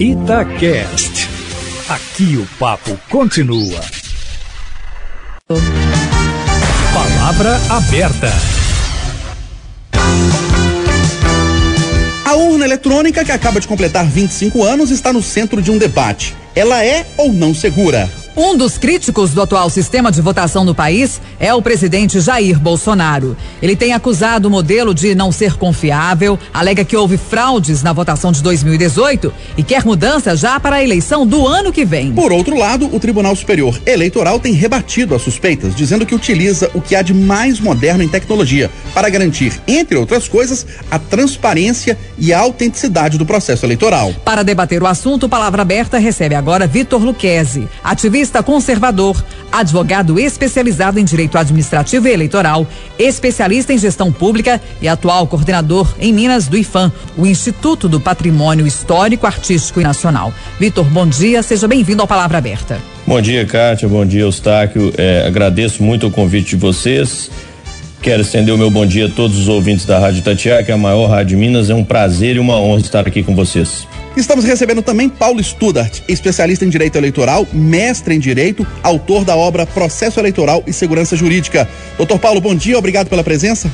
Itacast. Aqui o papo continua. Palavra aberta. A urna eletrônica, que acaba de completar 25 anos, está no centro de um debate. Ela é ou não segura? Um dos críticos do atual sistema de votação no país é o presidente Jair Bolsonaro. Ele tem acusado o modelo de não ser confiável, alega que houve fraudes na votação de 2018 e quer mudança já para a eleição do ano que vem. Por outro lado, o Tribunal Superior Eleitoral tem rebatido as suspeitas, dizendo que utiliza o que há de mais moderno em tecnologia para garantir, entre outras coisas, a transparência e a autenticidade do processo eleitoral. Para debater o assunto, Palavra Aberta recebe agora Vitor Luquezzi, ativista jurista conservador, advogado especializado em direito administrativo e eleitoral, especialista em gestão pública e atual coordenador em Minas do IFAM, o Instituto do Patrimônio Histórico, Artístico e Nacional. Vitor, bom dia, seja bem-vindo ao Palavra Aberta. Bom dia, Kátia, bom dia, Eustáquio. É, agradeço muito o convite de vocês. Quero estender o meu bom dia a todos os ouvintes da Rádio Tatiá, que é a maior rádio de Minas. É um prazer e uma honra estar aqui com vocês. Estamos recebendo também Paulo Studart, especialista em direito eleitoral, mestre em direito, autor da obra Processo Eleitoral e Segurança Jurídica. Doutor Paulo, bom dia, obrigado pela presença.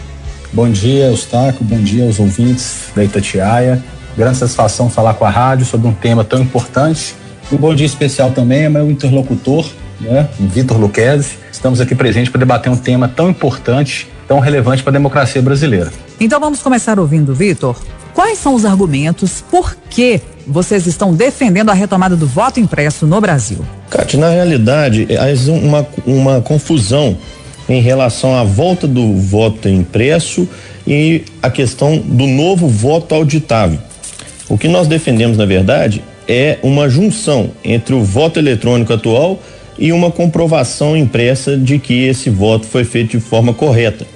Bom dia, Eustáquio, bom dia aos ouvintes da Itatiaia. Grande satisfação falar com a rádio sobre um tema tão importante. Um bom dia especial também é meu interlocutor, né, Vitor Luquezzi. Estamos aqui presentes para debater um tema tão importante, tão relevante para a democracia brasileira. Então vamos começar ouvindo, Vitor. Quais são os argumentos? Por que vocês estão defendendo a retomada do voto impresso no Brasil? Cátia, na realidade, há uma, uma confusão em relação à volta do voto impresso e a questão do novo voto auditável. O que nós defendemos, na verdade, é uma junção entre o voto eletrônico atual e uma comprovação impressa de que esse voto foi feito de forma correta.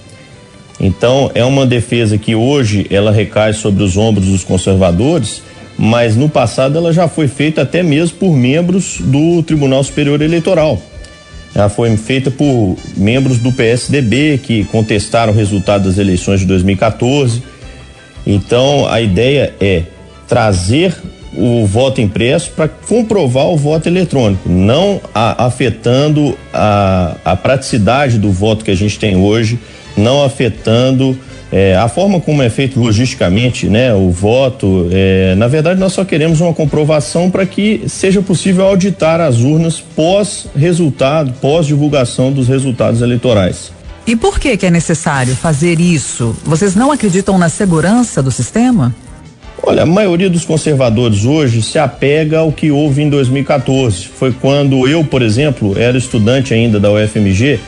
Então, é uma defesa que hoje ela recai sobre os ombros dos conservadores, mas no passado ela já foi feita até mesmo por membros do Tribunal Superior Eleitoral. Ela foi feita por membros do PSDB que contestaram o resultado das eleições de 2014. Então, a ideia é trazer o voto impresso para comprovar o voto eletrônico, não a, afetando a, a praticidade do voto que a gente tem hoje não afetando é, a forma como é feito logisticamente, né, o voto. É, na verdade, nós só queremos uma comprovação para que seja possível auditar as urnas pós resultado, pós divulgação dos resultados eleitorais. E por que que é necessário fazer isso? Vocês não acreditam na segurança do sistema? Olha, a maioria dos conservadores hoje se apega ao que houve em 2014. Foi quando eu, por exemplo, era estudante ainda da UFMG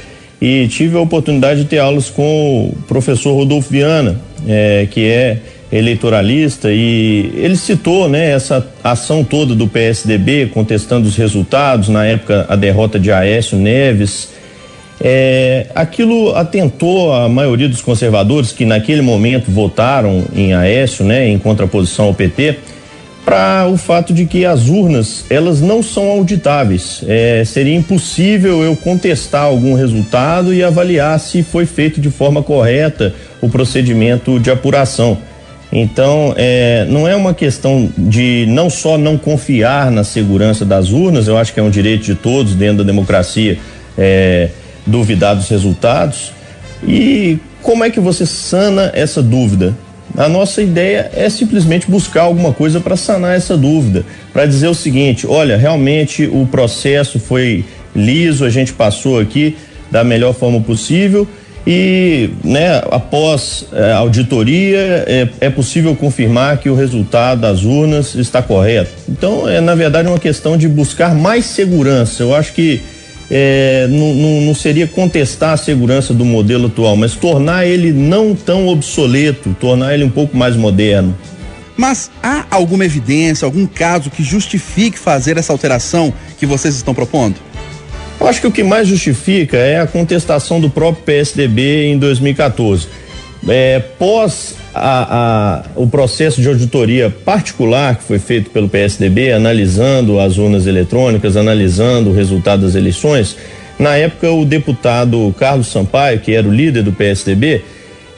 e tive a oportunidade de ter aulas com o professor Rodolfo Viana, é, que é eleitoralista e ele citou né, essa ação toda do PSDB contestando os resultados, na época a derrota de Aécio Neves. É, aquilo atentou a maioria dos conservadores que naquele momento votaram em Aécio, né, em contraposição ao PT, para o fato de que as urnas elas não são auditáveis. É, seria impossível eu contestar algum resultado e avaliar se foi feito de forma correta o procedimento de apuração. Então, é, não é uma questão de não só não confiar na segurança das urnas, eu acho que é um direito de todos dentro da democracia é, duvidar dos resultados. E como é que você sana essa dúvida? A nossa ideia é simplesmente buscar alguma coisa para sanar essa dúvida, para dizer o seguinte: olha, realmente o processo foi liso, a gente passou aqui da melhor forma possível e, né, após é, auditoria, é, é, possível confirmar que o resultado das urnas está correto. Então, é na verdade uma questão de buscar mais segurança. Eu acho que é, não, não, não, seria contestar a segurança do modelo atual, mas tornar ele não tão obsoleto, tornar ele um pouco mais moderno. Mas há alguma evidência, algum caso que justifique fazer essa alteração que vocês estão propondo? Eu acho que o que mais justifica é a contestação do próprio PSDB em 2014. É, pós a, a, o processo de auditoria particular que foi feito pelo PSDB, analisando as urnas eletrônicas, analisando o resultado das eleições, na época o deputado Carlos Sampaio, que era o líder do PSDB,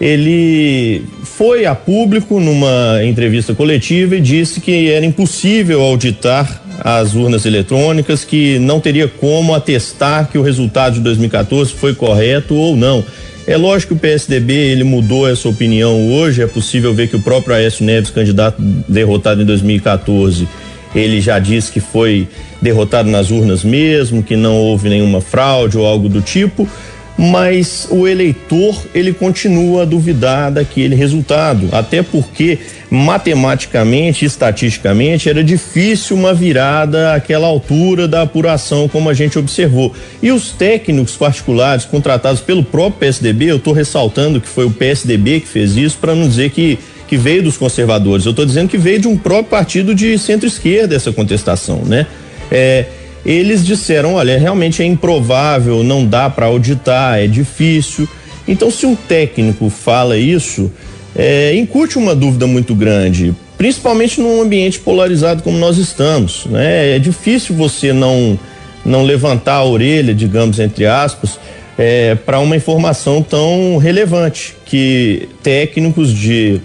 ele foi a público numa entrevista coletiva e disse que era impossível auditar as urnas eletrônicas, que não teria como atestar que o resultado de 2014 foi correto ou não. É lógico que o PSDB ele mudou essa opinião hoje. É possível ver que o próprio Aécio Neves, candidato derrotado em 2014, ele já disse que foi derrotado nas urnas mesmo, que não houve nenhuma fraude ou algo do tipo mas o eleitor ele continua a duvidar daquele resultado, até porque matematicamente, estatisticamente, era difícil uma virada àquela altura da apuração, como a gente observou. E os técnicos particulares contratados pelo próprio PSDB, eu estou ressaltando que foi o PSDB que fez isso, para não dizer que, que veio dos conservadores, eu estou dizendo que veio de um próprio partido de centro-esquerda essa contestação, né? É, eles disseram: olha, realmente é improvável, não dá para auditar, é difícil. Então, se um técnico fala isso, é, incute uma dúvida muito grande, principalmente num ambiente polarizado como nós estamos. Né? É difícil você não, não levantar a orelha, digamos, entre aspas, é, para uma informação tão relevante que técnicos de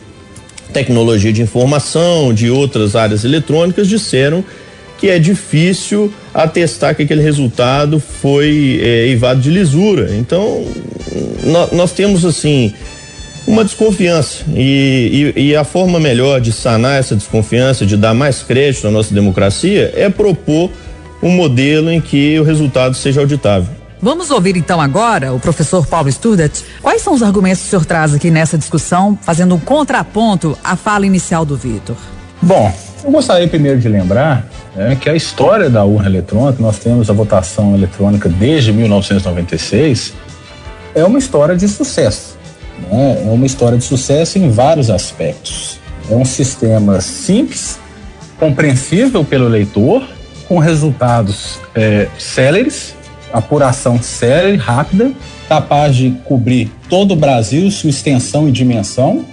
tecnologia de informação, de outras áreas eletrônicas disseram que é difícil atestar que aquele resultado foi é, evado de lisura. Então, nós temos assim uma desconfiança e, e, e, a forma melhor de sanar essa desconfiança, de dar mais crédito à nossa democracia, é propor um modelo em que o resultado seja auditável. Vamos ouvir então agora o professor Paulo Sturdet. Quais são os argumentos que o senhor traz aqui nessa discussão, fazendo um contraponto à fala inicial do Vitor? Bom, eu gostaria primeiro de lembrar é, que a história da urna eletrônica, nós temos a votação eletrônica desde 1996, é uma história de sucesso. Né? É uma história de sucesso em vários aspectos. É um sistema simples, compreensível pelo eleitor, com resultados é, céleres, apuração célere, rápida, capaz de cobrir todo o Brasil, sua extensão e dimensão,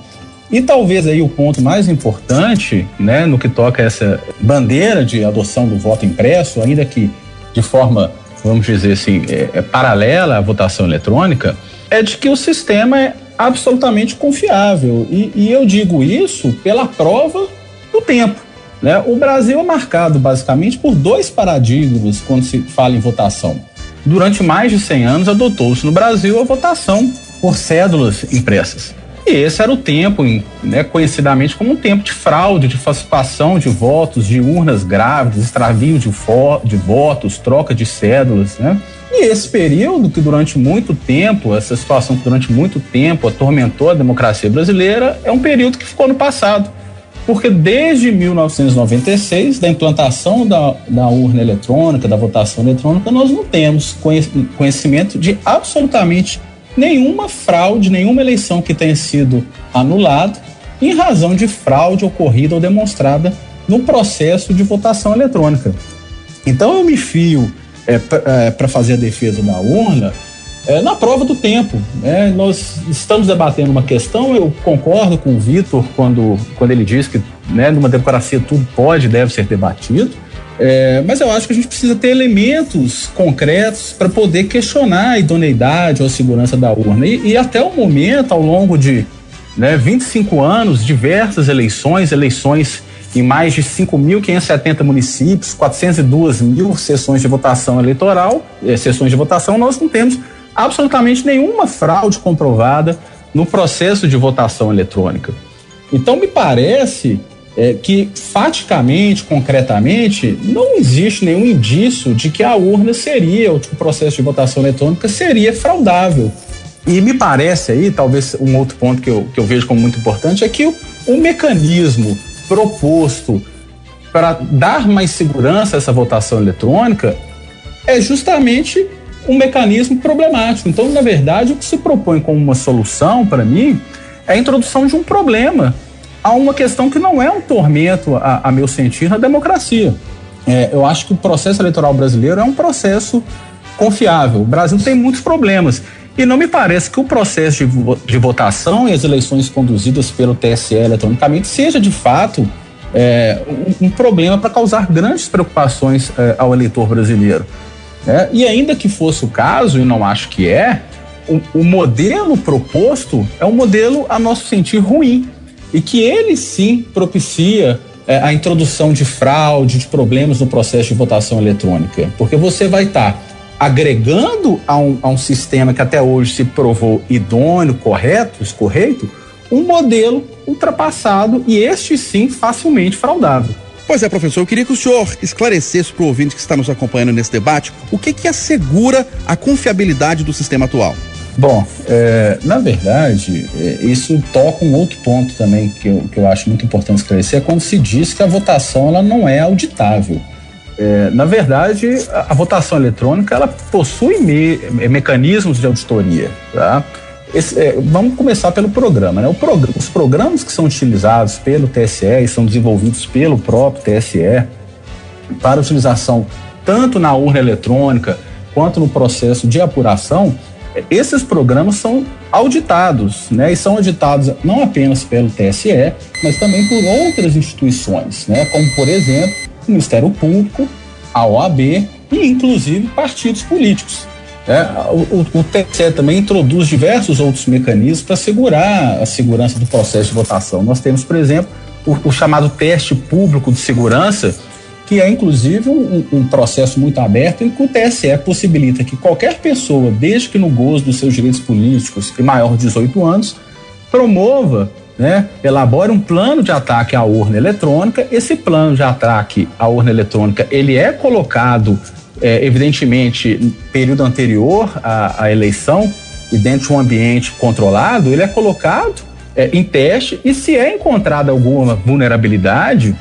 e talvez aí o ponto mais importante, né, no que toca essa bandeira de adoção do voto impresso, ainda que de forma, vamos dizer assim, é, é paralela à votação eletrônica, é de que o sistema é absolutamente confiável. E, e eu digo isso pela prova do tempo. Né? O Brasil é marcado basicamente por dois paradigmas quando se fala em votação. Durante mais de 100 anos, adotou-se no Brasil a votação por cédulas impressas. E esse era o tempo, né, conhecidamente como um tempo de fraude, de falsificação de votos, de urnas grávidas, extravio de, de votos, troca de cédulas, né? E esse período que durante muito tempo, essa situação que durante muito tempo atormentou a democracia brasileira, é um período que ficou no passado. Porque desde 1996, da implantação da, da urna eletrônica, da votação eletrônica, nós não temos conhecimento de absolutamente nenhuma fraude, nenhuma eleição que tenha sido anulada em razão de fraude ocorrida ou demonstrada no processo de votação eletrônica. Então eu me fio é, para é, fazer a defesa da urna é, na prova do tempo. Né? Nós estamos debatendo uma questão, eu concordo com o Vitor quando, quando ele diz que né, numa democracia tudo pode e deve ser debatido. É, mas eu acho que a gente precisa ter elementos concretos para poder questionar a idoneidade ou a segurança da urna. E, e até o momento, ao longo de né, 25 anos, diversas eleições, eleições em mais de 5.570 municípios, 402 mil sessões de votação eleitoral, eh, sessões de votação, nós não temos absolutamente nenhuma fraude comprovada no processo de votação eletrônica. Então, me parece é, que faticamente, concretamente, não existe nenhum indício de que a urna seria, o processo de votação eletrônica seria fraudável. E me parece aí, talvez um outro ponto que eu, que eu vejo como muito importante, é que o, o mecanismo proposto para dar mais segurança a essa votação eletrônica é justamente um mecanismo problemático. Então, na verdade, o que se propõe como uma solução, para mim, é a introdução de um problema a uma questão que não é um tormento, a, a meu sentir, na democracia. É, eu acho que o processo eleitoral brasileiro é um processo confiável. O Brasil tem muitos problemas. E não me parece que o processo de, de votação e as eleições conduzidas pelo TSE eletronicamente seja, de fato, é, um, um, problema para causar grandes preocupações é, ao eleitor brasileiro. É, e ainda que fosse o caso, e não acho que é, o, o modelo proposto é um modelo, a nosso sentir, ruim. E que ele sim propicia é, a introdução de fraude, de problemas no processo de votação eletrônica. Porque você vai estar tá agregando a um, a um sistema que até hoje se provou idôneo, correto, escorreito, um modelo ultrapassado e este sim facilmente fraudável. Pois é, professor, eu queria que o senhor esclarecesse para o ouvinte que está nos acompanhando nesse debate o que, que assegura a confiabilidade do sistema atual. Bom, é, na verdade, é, isso toca um outro ponto também que eu, que eu acho muito importante esclarecer, é quando se diz que a votação ela não é auditável. É, na verdade, a, a, votação eletrônica ela possui me, mecanismos de auditoria. Tá? Esse, é, vamos começar pelo programa. Né? Prog os programas que são utilizados pelo TSE e são desenvolvidos pelo próprio TSE para utilização tanto na urna eletrônica quanto no processo de apuração, esses programas são auditados, né? E são auditados não apenas pelo TSE, mas também por outras instituições, né? Como, por exemplo, o Ministério Público, a OAB e, inclusive, partidos políticos. É, o, o, TSE também introduz diversos outros mecanismos para assegurar a segurança do processo de votação. Nós temos, por exemplo, o, o chamado teste público de segurança, que é inclusive um, um, processo muito aberto em que o TSE possibilita que qualquer pessoa, desde que no gozo dos seus direitos políticos e maior de 18 anos, promova, né, elabore um plano de ataque à urna eletrônica. Esse plano de ataque à urna eletrônica ele é colocado, é, evidentemente, período anterior à, à, eleição e dentro de um ambiente controlado, ele é colocado é, em teste e se é encontrada alguma vulnerabilidade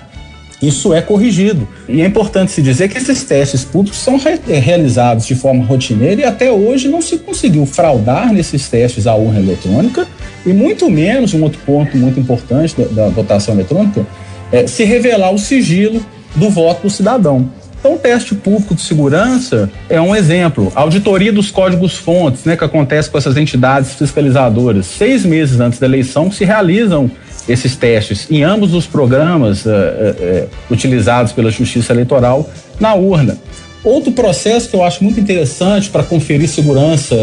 isso é corrigido. E é importante se dizer que esses testes públicos são re eh, realizados de forma rotineira e até hoje não se conseguiu fraudar nesses testes a urna eletrônica e muito menos, um outro ponto muito importante da, da votação eletrônica, é se revelar o sigilo do voto do cidadão. Então, o teste público de segurança é um exemplo. A auditoria dos códigos-fontes, né, que acontece com essas entidades fiscalizadoras, seis meses antes da eleição, se realizam esses testes em ambos os programas uh, uh, uh, utilizados pela Justiça Eleitoral na urna. Outro processo que eu acho muito interessante para conferir segurança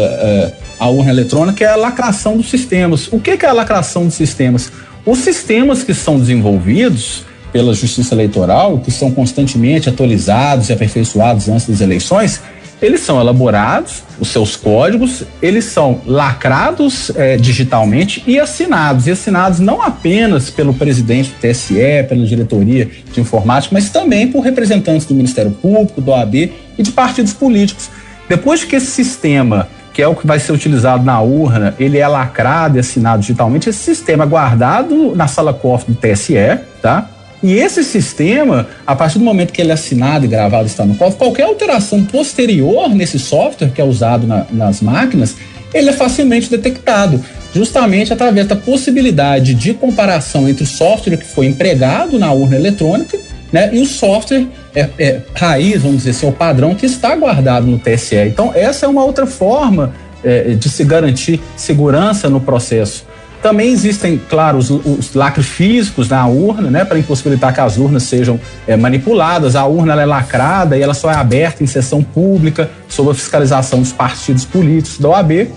à urna eletrônica é a lacração dos sistemas. O que, que é a lacração dos sistemas? Os sistemas que são desenvolvidos pela Justiça Eleitoral, que são constantemente atualizados e aperfeiçoados antes das eleições, eles são elaborados, os seus códigos, eles são lacrados é, digitalmente e assinados. E assinados não apenas pelo presidente do TSE, pela diretoria de informática, mas também por representantes do Ministério Público, do OAB e de partidos políticos. Depois que esse sistema, que é o que vai ser utilizado na urna, ele é lacrado e assinado digitalmente, esse sistema é guardado na sala cofre do TSE, tá? E esse sistema, a partir do momento que ele é assinado e gravado está no cofre, qualquer alteração posterior nesse software que é usado na, nas máquinas, ele é facilmente detectado, justamente através da possibilidade de comparação entre o software que foi empregado na urna eletrônica né, e o software é, é, raiz, vamos dizer assim, o padrão que está guardado no TSE. Então, essa é uma outra forma é, de se garantir segurança no processo. Também existem, claro, os, os lacres físicos na urna, né, para impossibilitar que as urnas sejam é, manipuladas. A urna é lacrada e ela só é aberta em sessão pública, sob a fiscalização dos partidos políticos da OAB.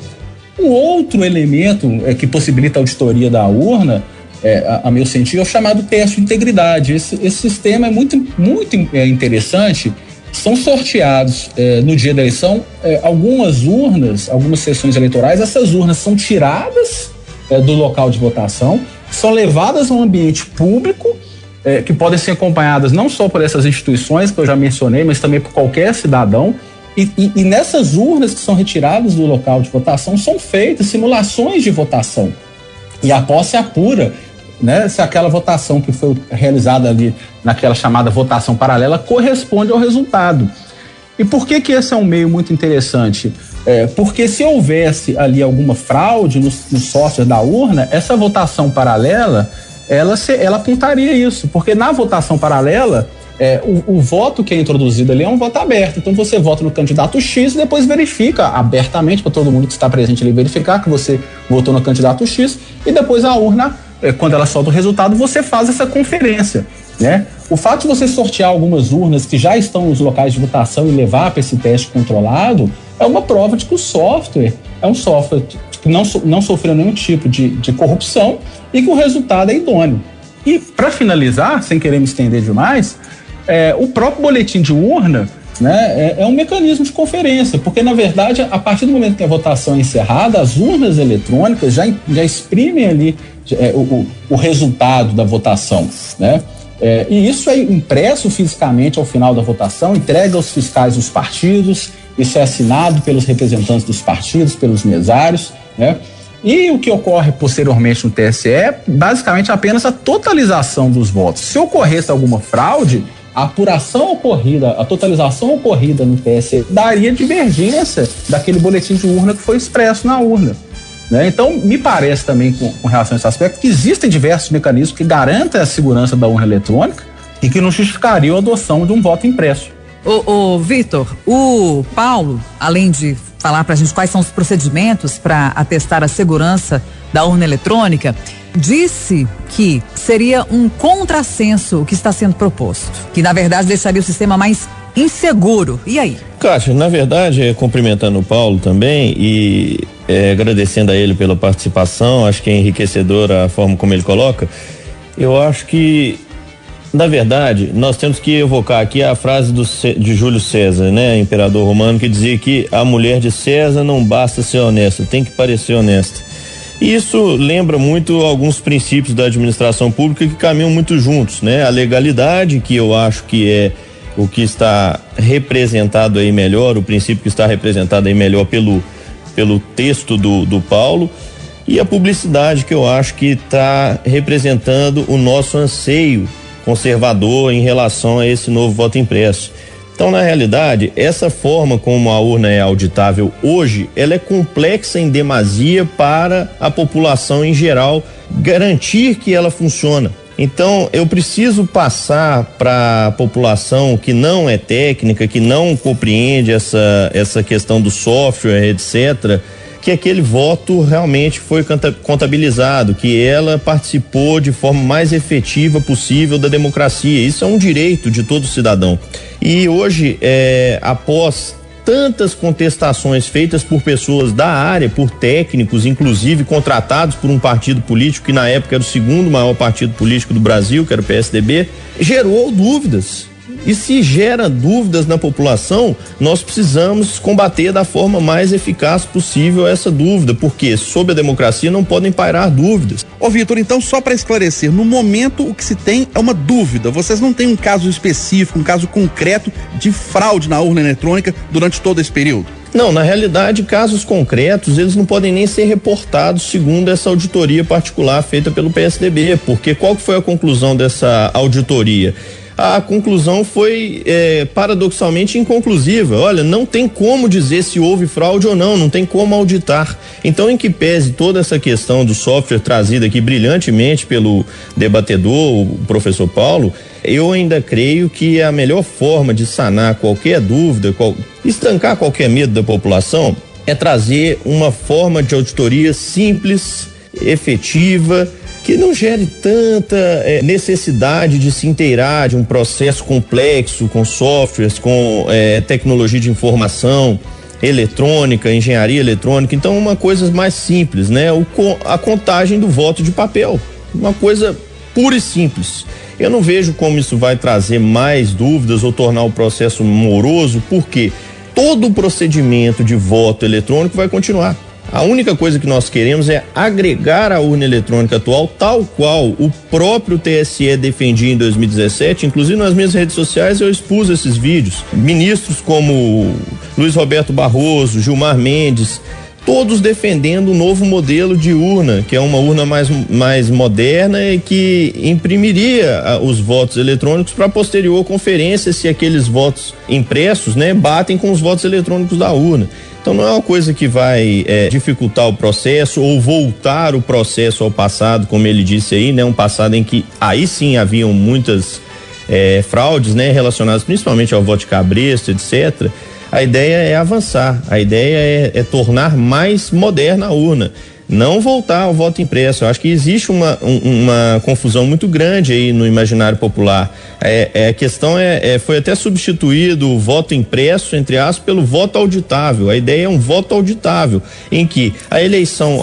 Um outro elemento é, que possibilita a auditoria da urna, é, a, a, meu sentido, é o chamado teste de integridade. Esse, esse sistema é muito, muito interessante. São sorteados no dia da eleição algumas urnas, algumas sessões eleitorais. Essas urnas são tiradas é, do local de votação, são levadas a um ambiente público, é, que podem ser acompanhadas não só por essas instituições que eu já mencionei, mas também por qualquer cidadão. E, e, e nessas urnas que são retiradas do local de votação são feitas simulações de votação. E a posse apura né, se aquela votação que foi realizada ali naquela chamada votação paralela corresponde ao resultado. E por que que esse é um meio muito interessante? É, porque se houvesse ali alguma fraude no, no software da urna, essa votação paralela, ela, se, ela apontaria isso. Porque na votação paralela, é, o, o, voto que é introduzido ali é um voto aberto. Então você vota no candidato X e depois verifica abertamente para todo mundo que está presente ali verificar que você votou no candidato X e depois a urna, é, quando ela solta o resultado, você faz essa conferência. Né? O fato de você sortear algumas urnas que já estão nos locais de votação e levar para esse teste controlado é uma prova de que o software é um software que não, não sofreu nenhum tipo de, de corrupção e que o resultado é idôneo. E, para finalizar, sem querer me estender demais, é, o próprio boletim de urna né, é, é, um mecanismo de conferência, porque, na verdade, a partir do momento que a votação é encerrada, as urnas eletrônicas já, já exprimem ali é, o, o, resultado da votação. Né? É, e isso é impresso fisicamente ao final da votação, entregue aos fiscais dos partidos, isso é assinado pelos representantes dos partidos, pelos mesários. Né? E o que ocorre posteriormente no TSE é basicamente apenas a totalização dos votos. Se ocorresse alguma fraude, a apuração ocorrida, a totalização ocorrida no TSE daria divergência daquele boletim de urna que foi expresso na urna. Né? Então, me parece também, com, com, relação a esse aspecto, que existem diversos mecanismos que garantem a segurança da urna eletrônica e que não justificariam a adoção de um voto impresso. Ô Vitor, o Paulo, além de falar para a gente quais são os procedimentos para atestar a segurança da urna eletrônica, disse que seria um contrassenso o que está sendo proposto, que na verdade deixaria o sistema mais inseguro. E aí? Cátia, na verdade, é, cumprimentando o Paulo também e é, agradecendo a ele pela participação, acho que é enriquecedora a forma como ele coloca. Eu acho que, na verdade, nós temos que evocar aqui a frase do, de Júlio César, né, imperador romano, que dizia que a mulher de César não basta ser honesta, tem que parecer honesta. Isso lembra muito alguns princípios da administração pública que caminham muito juntos, né? A legalidade, que eu acho que é o que está representado aí melhor, o princípio que está representado aí melhor pelo, pelo texto do, do Paulo, e a publicidade, que eu acho que está representando o nosso anseio conservador em relação a esse novo voto impresso. Então, na realidade, essa forma como a urna é auditável hoje, ela é complexa em demasia para a população em geral garantir que ela funciona. Então, eu preciso passar para a população que não é técnica, que não compreende essa, essa questão do software, etc., que aquele voto realmente foi contabilizado, que ela participou de forma mais efetiva possível da democracia. Isso é um direito de todo cidadão. E hoje, é, após tantas contestações feitas por pessoas da área, por técnicos, inclusive contratados por um partido político que na época era o segundo maior partido político do Brasil, que era o PSDB, gerou dúvidas. E se gera dúvidas na população, nós precisamos combater da forma mais eficaz possível essa dúvida, porque sob a democracia não podem pairar dúvidas. Ô Vitor, então só para esclarecer, no momento o que se tem é uma dúvida. Vocês não têm um caso específico, um caso concreto de fraude na urna eletrônica durante todo esse período? Não, na realidade, casos concretos, eles não podem nem ser reportados segundo essa auditoria particular feita pelo PSDB, porque qual foi a conclusão dessa auditoria? A conclusão foi é, paradoxalmente inconclusiva. Olha, não tem como dizer se houve fraude ou não, não tem como auditar. Então, em que pese toda essa questão do software trazida aqui brilhantemente pelo debatedor, o professor Paulo, eu ainda creio que a melhor forma de sanar qualquer dúvida, qual, estancar qualquer medo da população, é trazer uma forma de auditoria simples, efetiva que não gere tanta é, necessidade de se inteirar de um processo complexo com softwares, com é, tecnologia de informação, eletrônica, engenharia eletrônica. Então, uma coisa mais simples, né? O, a contagem do voto de papel. Uma coisa pura e simples. Eu não vejo como isso vai trazer mais dúvidas ou tornar o processo moroso, porque todo o procedimento de voto eletrônico vai continuar. A única coisa que nós queremos é agregar a urna eletrônica atual, tal qual o próprio TSE defendia em 2017. Inclusive nas minhas redes sociais eu expus esses vídeos. Ministros como Luiz Roberto Barroso, Gilmar Mendes, todos defendendo um novo modelo de urna, que é uma urna mais, mais moderna e que imprimiria ah, os votos eletrônicos para posterior conferência se aqueles votos impressos, né, batem com os votos eletrônicos da urna. Então não é uma coisa que vai é, dificultar o processo ou voltar o processo ao passado, como ele disse aí, né? Um passado em que aí sim haviam muitas é, fraudes, né? Relacionadas principalmente ao voto de cabresto, etc. A ideia é avançar, a ideia é, é tornar mais moderna a urna. Não voltar ao voto impresso. Eu acho que existe uma, um, uma confusão muito grande aí no imaginário popular. É, é a questão é, é, foi até substituído o voto impresso, entre aspas, pelo voto auditável. A ideia é um voto auditável, em que a eleição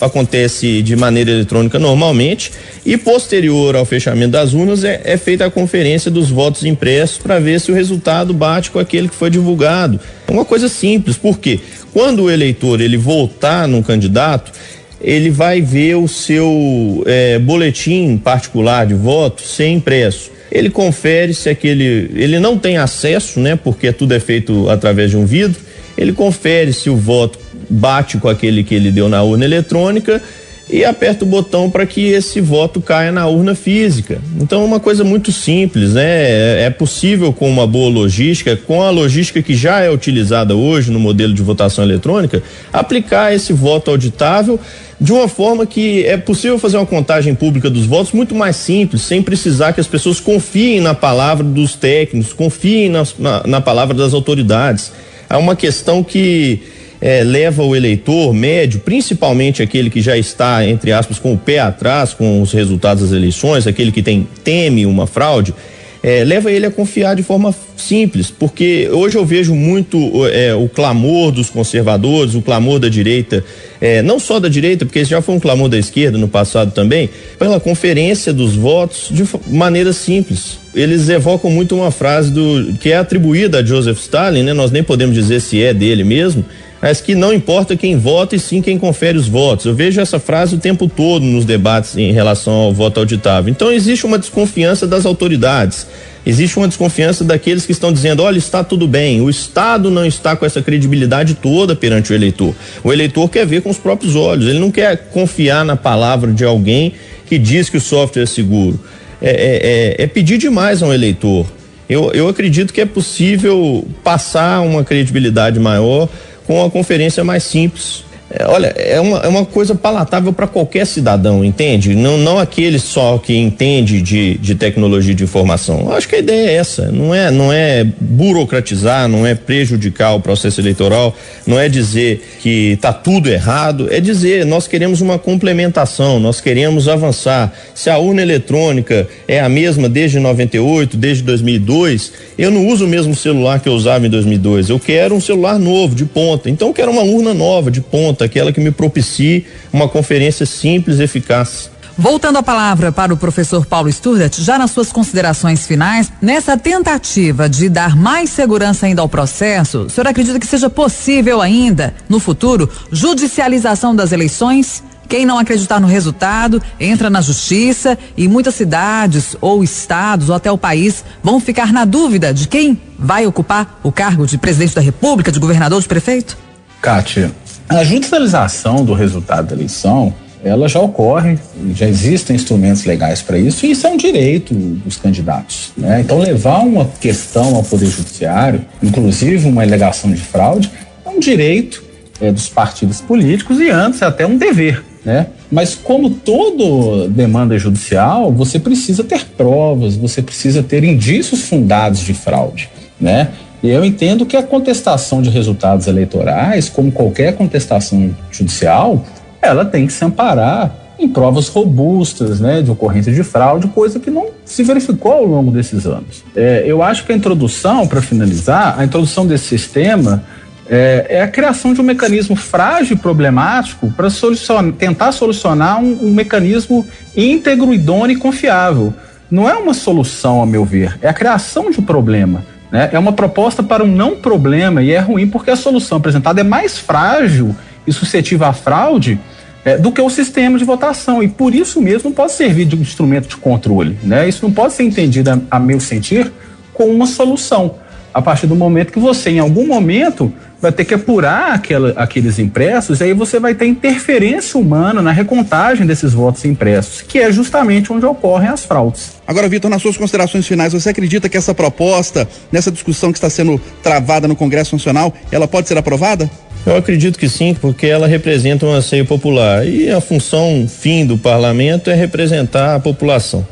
acontece de maneira eletrônica normalmente e posterior ao fechamento das urnas é, é feita a conferência dos votos impressos para ver se o resultado bate com aquele que foi divulgado. É uma coisa simples, por quê? Quando o eleitor ele votar num candidato, ele vai ver o seu é, boletim particular de voto ser impresso. Ele confere se aquele. Ele não tem acesso, né? Porque tudo é feito através de um vidro. Ele confere se o voto bate com aquele que ele deu na urna eletrônica e aperta o botão para que esse voto caia na urna física. Então é uma coisa muito simples, né? É, é possível com uma boa logística, com a logística que já é utilizada hoje no modelo de votação eletrônica, aplicar esse voto auditável de uma forma que é possível fazer uma contagem pública dos votos muito mais simples, sem precisar que as pessoas confiem na palavra dos técnicos, confiem na, na, na palavra das autoridades. É uma questão que é, leva o eleitor médio, principalmente aquele que já está, entre aspas, com o pé atrás com os resultados das eleições, aquele que tem teme uma fraude, é, leva ele a confiar de forma simples, porque hoje eu vejo muito é, o clamor dos conservadores, o clamor da direita, é, não só da direita, porque esse já foi um clamor da esquerda no passado também, pela conferência dos votos de maneira simples. Eles evocam muito uma frase do que é atribuída a Joseph Stalin, né? Nós nem podemos dizer se é dele mesmo, mas que não importa quem vota e sim quem confere os votos. Eu vejo essa frase o tempo todo nos debates em relação ao voto auditável. Então existe uma desconfiança das autoridades. Existe uma desconfiança daqueles que estão dizendo: olha, está tudo bem. O Estado não está com essa credibilidade toda perante o eleitor. O eleitor quer ver com os próprios olhos. Ele não quer confiar na palavra de alguém que diz que o software é seguro. É, é, é, é pedir demais a um eleitor. Eu, eu acredito que é possível passar uma credibilidade maior com a conferência mais simples. É, olha, é uma, é uma coisa palatável para qualquer cidadão, entende? Não, não aquele só que entende de, de tecnologia de informação. Acho que a ideia é essa, não é, não é burocratizar, não é prejudicar o processo eleitoral, não é dizer que está tudo errado, é dizer nós queremos uma complementação, nós queremos avançar. Se a urna eletrônica é a mesma desde 98, desde 2002, eu não uso o mesmo celular que eu usava em 2002. Eu quero um celular novo, de ponta. Então eu quero uma urna nova, de ponta aquela que me propicie uma conferência simples e eficaz. Voltando a palavra para o professor Paulo Sturdet, já nas suas considerações finais, nessa tentativa de dar mais segurança ainda ao processo, o senhor acredita que seja possível ainda, no futuro, judicialização das eleições? Quem não acreditar no resultado entra na justiça e muitas cidades ou estados ou até o país vão ficar na dúvida de quem vai ocupar o cargo de presidente da República, de governador, de prefeito? Kátia, a judicialização do resultado da eleição, ela já ocorre, já existem instrumentos legais para isso, e isso é um direito dos candidatos. Né? Então, levar uma questão ao Poder Judiciário, inclusive uma alegação de fraude, é um direito é, dos partidos políticos e antes até um dever. Né? Mas, como toda demanda judicial, você precisa ter provas, você precisa ter indícios fundados de fraude. Né? E eu entendo que a contestação de resultados eleitorais, como qualquer contestação judicial, ela tem que se amparar em provas robustas, né, de ocorrência de fraude, coisa que não se verificou ao longo desses anos. É, eu acho que a introdução, para finalizar, a introdução desse sistema é, é, a criação de um mecanismo frágil e problemático para solucionar, tentar solucionar um, um mecanismo íntegro, idôneo e confiável. Não é uma solução, a meu ver, é a criação de um problema. Né? É uma proposta para um não problema e é ruim porque a solução apresentada é mais frágil e suscetível à fraude é, do que o sistema de votação e por isso mesmo não pode servir de um instrumento de controle. Né? Isso não pode ser entendido, a, a meu sentir, como uma solução. A partir do momento que você, em algum momento, vai ter que apurar aquela, aqueles impressos, e aí você vai ter interferência humana na recontagem desses votos impressos, que é justamente onde ocorrem as fraudes. Agora, Vitor, nas suas considerações finais, você acredita que essa proposta, nessa discussão que está sendo travada no Congresso Nacional, ela pode ser aprovada? Eu acredito que sim, porque ela representa um anseio popular e a função fim do parlamento é representar a população.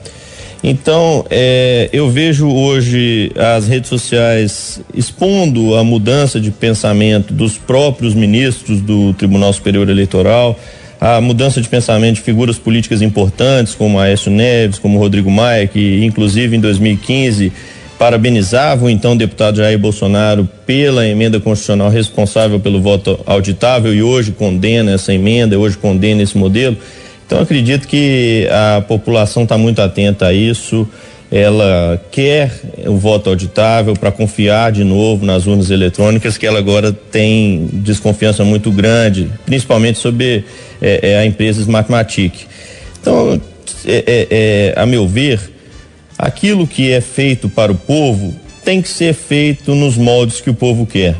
Então, é, eu vejo hoje as redes sociais expondo a mudança de pensamento dos próprios ministros do Tribunal Superior Eleitoral, a mudança de pensamento de figuras políticas importantes, como Aécio Neves, como Rodrigo Maia, que inclusive em 2015 parabenizava o então deputado Jair Bolsonaro pela emenda constitucional responsável pelo voto auditável e hoje condena essa emenda, hoje condena esse modelo. Então acredito que a população está muito atenta a isso. Ela quer o voto auditável para confiar de novo nas urnas eletrônicas, que ela agora tem desconfiança muito grande, principalmente sobre é, é, a empresa Smartmatic. Então, é, é, é, a meu ver, aquilo que é feito para o povo tem que ser feito nos moldes que o povo quer.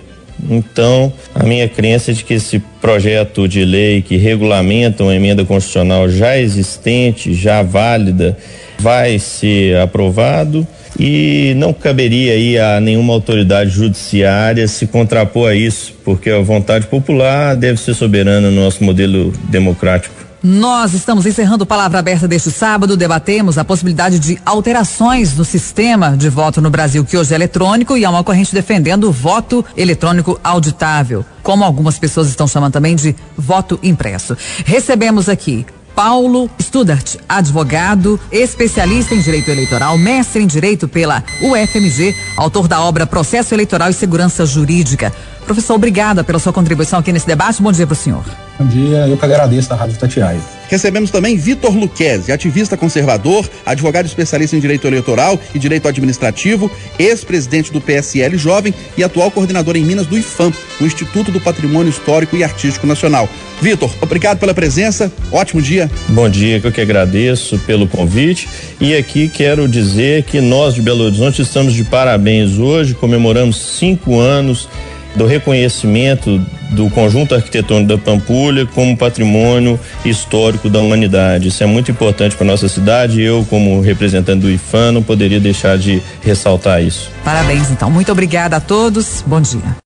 Então, a minha crença é de que esse projeto de lei que regulamenta uma emenda constitucional já existente, já válida, vai ser aprovado e não caberia aí a nenhuma autoridade judiciária se contrapor a isso, porque a vontade popular deve ser soberana no nosso modelo democrático. Nós estamos encerrando Palavra Aberta deste sábado. Debatemos a possibilidade de alterações no sistema de voto no Brasil, que hoje é eletrônico, e há uma corrente defendendo o voto eletrônico auditável, como algumas pessoas estão chamando também de voto impresso. Recebemos aqui Paulo Studart, advogado, especialista em direito eleitoral, mestre em direito pela UFMG, autor da obra Processo Eleitoral e Segurança Jurídica. Professor, obrigada pela sua contribuição aqui nesse debate. Bom dia para o senhor. Bom dia, eu que agradeço a Rádio Tatiaia. Recebemos também Vitor Luquezzi, ativista conservador, advogado especialista em direito eleitoral e direito administrativo, ex-presidente do PSL Jovem e atual coordenador em Minas do IFAM, o Instituto do Patrimônio Histórico e Artístico Nacional. Vitor, obrigado pela presença, ótimo dia. Bom dia, eu que agradeço pelo convite e aqui quero dizer que nós de Belo Horizonte estamos de parabéns hoje, comemoramos cinco anos do reconhecimento do conjunto arquitetônico da Pampulha como patrimônio histórico da humanidade. Isso é muito importante para nossa cidade e eu, como representante do IFAM, não poderia deixar de ressaltar isso. Parabéns, então. Muito obrigada a todos. Bom dia.